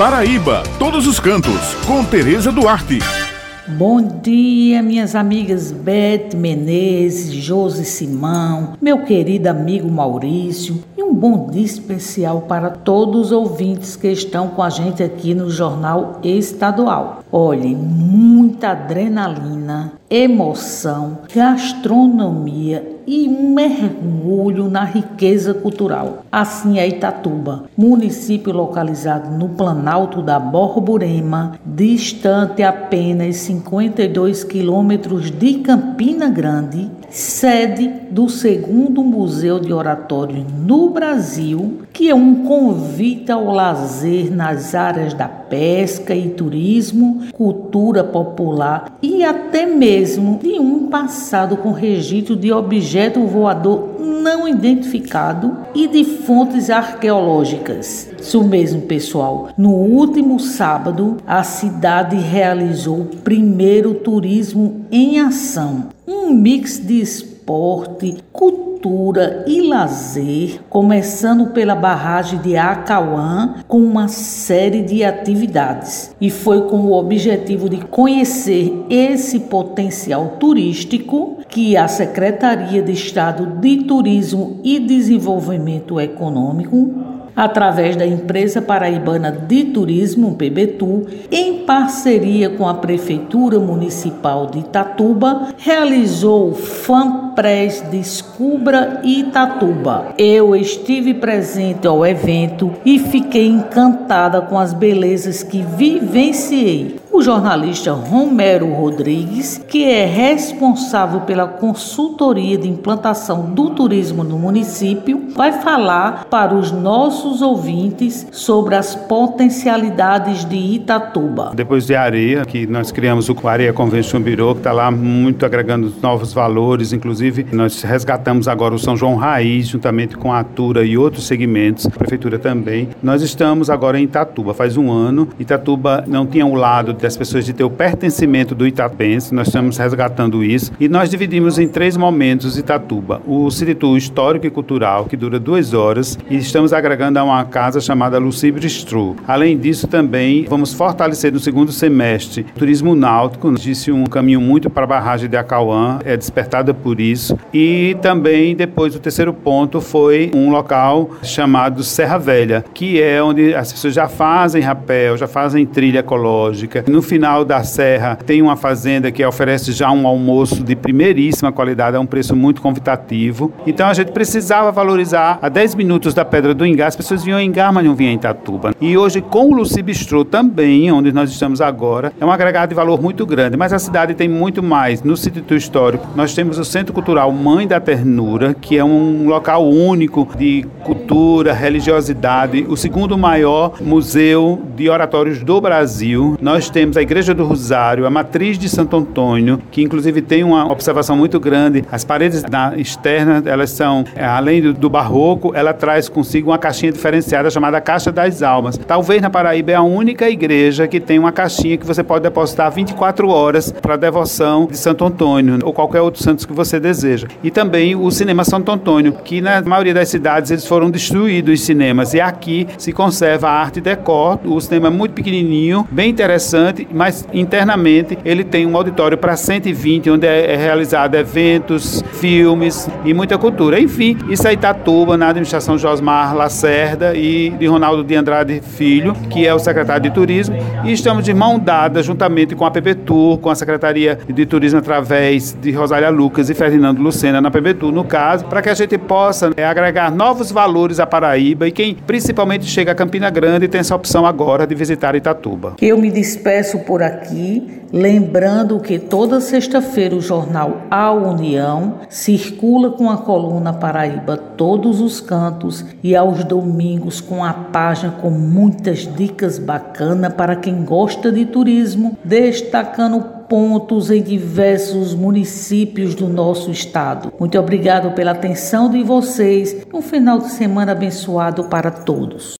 Paraíba, todos os cantos, com Tereza Duarte. Bom dia, minhas amigas Beth Menezes, Josi Simão, meu querido amigo Maurício, e um bom dia especial para todos os ouvintes que estão com a gente aqui no Jornal Estadual. Olhe, muita adrenalina, emoção, gastronomia e mergulho na riqueza cultural. Assim é Itatuba, município localizado no Planalto da Borborema, distante apenas 52 quilômetros de Campina Grande, sede do segundo Museu de Oratório no Brasil, que é um convite ao lazer nas áreas da pesca e turismo, cultura popular e até mesmo de um passado com registro de objeto voador não identificado e de fontes arqueológicas. Isso mesmo, pessoal. No último sábado, a cidade realizou o primeiro turismo em ação, um mix de esporte, cultura e lazer, começando pela barragem de Acauã, com uma série de atividades. E foi com o objetivo de conhecer esse potencial turístico que a Secretaria de Estado de Turismo e Desenvolvimento Econômico através da Empresa Paraibana de Turismo, PBTU, em parceria com a Prefeitura Municipal de Itatuba, realizou o Descubra Itatuba. Eu estive presente ao evento e fiquei encantada com as belezas que vivenciei o jornalista Romero Rodrigues, que é responsável pela consultoria de implantação do turismo no município, vai falar para os nossos ouvintes sobre as potencialidades de Itatuba. Depois de Areia, que nós criamos o Areia Convention Bureau, que está lá muito agregando novos valores, inclusive nós resgatamos agora o São João Raiz, juntamente com a Atura e outros segmentos, a prefeitura também. Nós estamos agora em Itatuba, faz um ano. Itatuba não tinha o lado das pessoas de ter o pertencimento do Itapense, nós estamos resgatando isso. E nós dividimos em três momentos Itatuba. O City Histórico e Cultural, que dura duas horas, e estamos agregando a uma casa chamada Lucy Bistro. Além disso, também vamos fortalecer no segundo semestre o turismo náutico, disse um caminho muito para a barragem de Acauã, é despertada por isso. E também, depois, o terceiro ponto foi um local chamado Serra Velha, que é onde as pessoas já fazem rapel, já fazem trilha ecológica. No final da serra tem uma fazenda que oferece já um almoço de primeiríssima qualidade a um preço muito convidativo. Então a gente precisava valorizar a 10 minutos da Pedra do Ingá. As pessoas vinham em Ingá, mas não vinham em Itatuba. E hoje com o Luci Bistrô também, onde nós estamos agora, é um agregado de valor muito grande. Mas a cidade tem muito mais. No sítio histórico, nós temos o Centro Cultural Mãe da Ternura, que é um local único de cultura, religiosidade, o segundo maior museu de oratórios do Brasil. Nós temos a Igreja do Rosário, a Matriz de Santo Antônio, que inclusive tem uma observação muito grande. As paredes da externa, elas são, é, além do, do barroco, ela traz consigo uma caixinha diferenciada chamada Caixa das Almas. Talvez na Paraíba é a única igreja que tem uma caixinha que você pode depositar 24 horas para devoção de Santo Antônio ou qualquer outro santo que você deseja. E também o Cinema Santo Antônio, que na maioria das cidades eles foram destruídos os cinemas. E aqui se conserva a arte decor, o cinema é muito pequenininho, bem interessante mas internamente ele tem um auditório para 120, onde é, é realizado eventos, filmes e muita cultura. Enfim, isso é Itatuba, na administração Josmar Lacerda e de Ronaldo de Andrade Filho, que é o secretário de Turismo, e estamos de mão dada juntamente com a PBTUR, com a Secretaria de Turismo através de Rosália Lucas e Ferdinando Lucena na PBTUR, no caso, para que a gente possa é, agregar novos valores à Paraíba e quem principalmente chega a Campina Grande tem essa opção agora de visitar Itatuba. Eu me despeço Peço por aqui, lembrando que toda sexta-feira o jornal A União circula com a coluna Paraíba Todos os Cantos e aos domingos com a página com muitas dicas bacanas para quem gosta de turismo, destacando pontos em diversos municípios do nosso estado. Muito obrigado pela atenção de vocês. Um final de semana abençoado para todos.